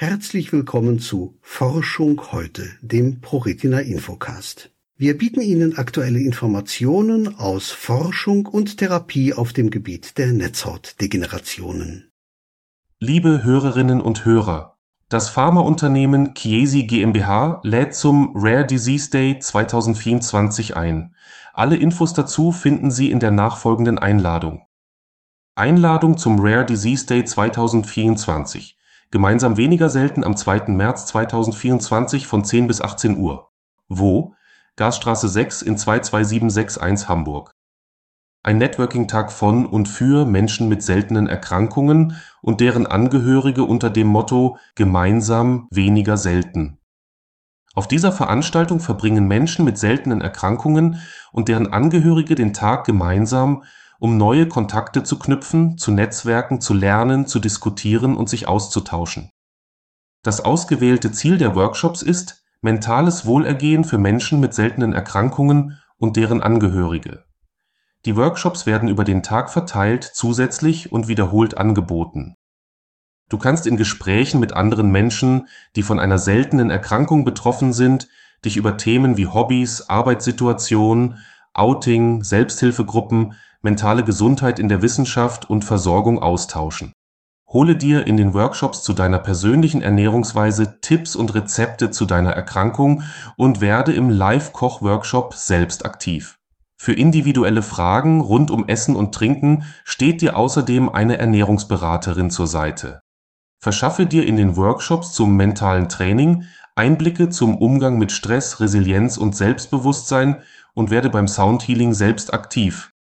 Herzlich willkommen zu Forschung heute, dem ProRetina Infocast. Wir bieten Ihnen aktuelle Informationen aus Forschung und Therapie auf dem Gebiet der Netzhautdegenerationen. Liebe Hörerinnen und Hörer, das Pharmaunternehmen Chiesi GmbH lädt zum Rare Disease Day 2024 ein. Alle Infos dazu finden Sie in der nachfolgenden Einladung. Einladung zum Rare Disease Day 2024 gemeinsam weniger selten am 2. März 2024 von 10 bis 18 Uhr. Wo? Gasstraße 6 in 22761 Hamburg. Ein Networking-Tag von und für Menschen mit seltenen Erkrankungen und deren Angehörige unter dem Motto Gemeinsam weniger selten. Auf dieser Veranstaltung verbringen Menschen mit seltenen Erkrankungen und deren Angehörige den Tag gemeinsam um neue Kontakte zu knüpfen, zu netzwerken, zu lernen, zu diskutieren und sich auszutauschen. Das ausgewählte Ziel der Workshops ist mentales Wohlergehen für Menschen mit seltenen Erkrankungen und deren Angehörige. Die Workshops werden über den Tag verteilt zusätzlich und wiederholt angeboten. Du kannst in Gesprächen mit anderen Menschen, die von einer seltenen Erkrankung betroffen sind, dich über Themen wie Hobbys, Arbeitssituation, Outing, Selbsthilfegruppen mentale Gesundheit in der Wissenschaft und Versorgung austauschen. Hole dir in den Workshops zu deiner persönlichen Ernährungsweise Tipps und Rezepte zu deiner Erkrankung und werde im Live-Koch-Workshop selbst aktiv. Für individuelle Fragen rund um Essen und Trinken steht dir außerdem eine Ernährungsberaterin zur Seite. Verschaffe dir in den Workshops zum mentalen Training Einblicke zum Umgang mit Stress, Resilienz und Selbstbewusstsein und werde beim Soundhealing selbst aktiv.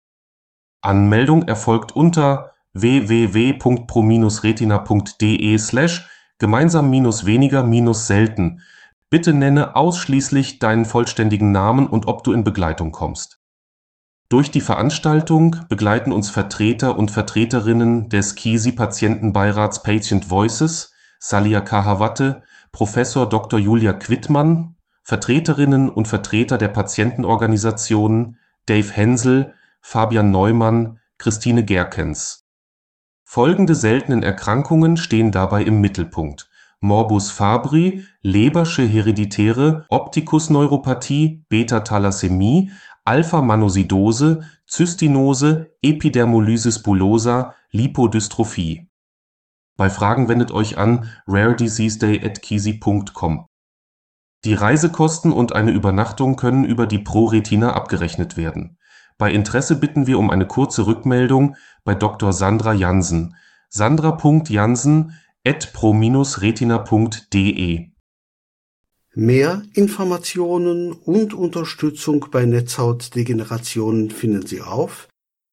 Anmeldung erfolgt unter www.pro-retina.de slash gemeinsam-weniger-selten. Bitte nenne ausschließlich deinen vollständigen Namen und ob du in Begleitung kommst. Durch die Veranstaltung begleiten uns Vertreter und Vertreterinnen des KISI-Patientenbeirats Patient Voices, Salia Kahawatte, Professor Dr. Julia Quittmann, Vertreterinnen und Vertreter der Patientenorganisationen Dave Hensel, Fabian Neumann, Christine Gerkens. Folgende seltenen Erkrankungen stehen dabei im Mittelpunkt: Morbus Fabri, Lebersche hereditäre Optikusneuropathie, Beta-Thalassämie, Alpha-Manosidose, Zystinose, Epidermolysis bullosa, Lipodystrophie. Bei Fragen wendet euch an rarediseaseday@kisi.com. Die Reisekosten und eine Übernachtung können über die ProRetina abgerechnet werden bei Interesse bitten wir um eine kurze Rückmeldung bei Dr. Sandra Jansen: sandra.jansen@pro-retina.de. Mehr Informationen und Unterstützung bei Netzhautdegenerationen finden Sie auf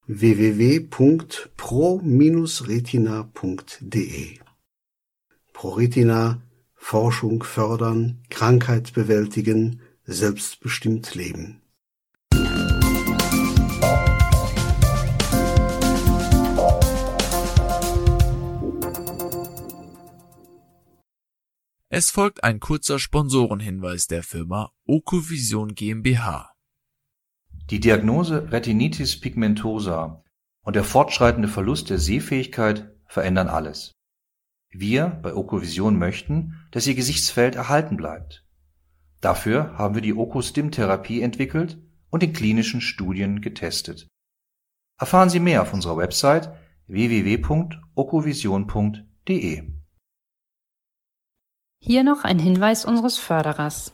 www.pro-retina.de. ProRetina Forschung fördern, Krankheit bewältigen, selbstbestimmt leben. Es folgt ein kurzer Sponsorenhinweis der Firma Okovision GmbH. Die Diagnose Retinitis pigmentosa und der fortschreitende Verlust der Sehfähigkeit verändern alles. Wir bei Okovision möchten, dass Ihr Gesichtsfeld erhalten bleibt. Dafür haben wir die Okostim-Therapie entwickelt und in klinischen Studien getestet. Erfahren Sie mehr auf unserer Website www.okovision.de. Hier noch ein Hinweis unseres Förderers.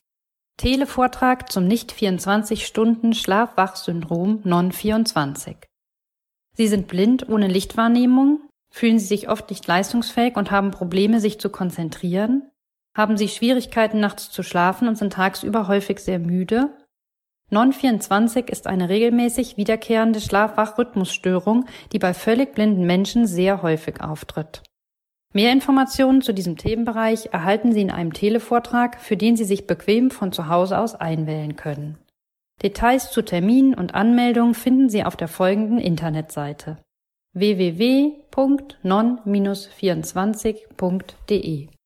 Televortrag zum Nicht-24-Stunden-Schlaf-Wach-Syndrom Non-24. Sie sind blind ohne Lichtwahrnehmung, fühlen Sie sich oft nicht leistungsfähig und haben Probleme, sich zu konzentrieren, haben Sie Schwierigkeiten nachts zu schlafen und sind tagsüber häufig sehr müde. Non-24 ist eine regelmäßig wiederkehrende Schlaf-Wach-Rhythmusstörung, die bei völlig blinden Menschen sehr häufig auftritt. Mehr Informationen zu diesem Themenbereich erhalten Sie in einem Televortrag, für den Sie sich bequem von zu Hause aus einwählen können. Details zu Terminen und Anmeldungen finden Sie auf der folgenden Internetseite www.non-24.de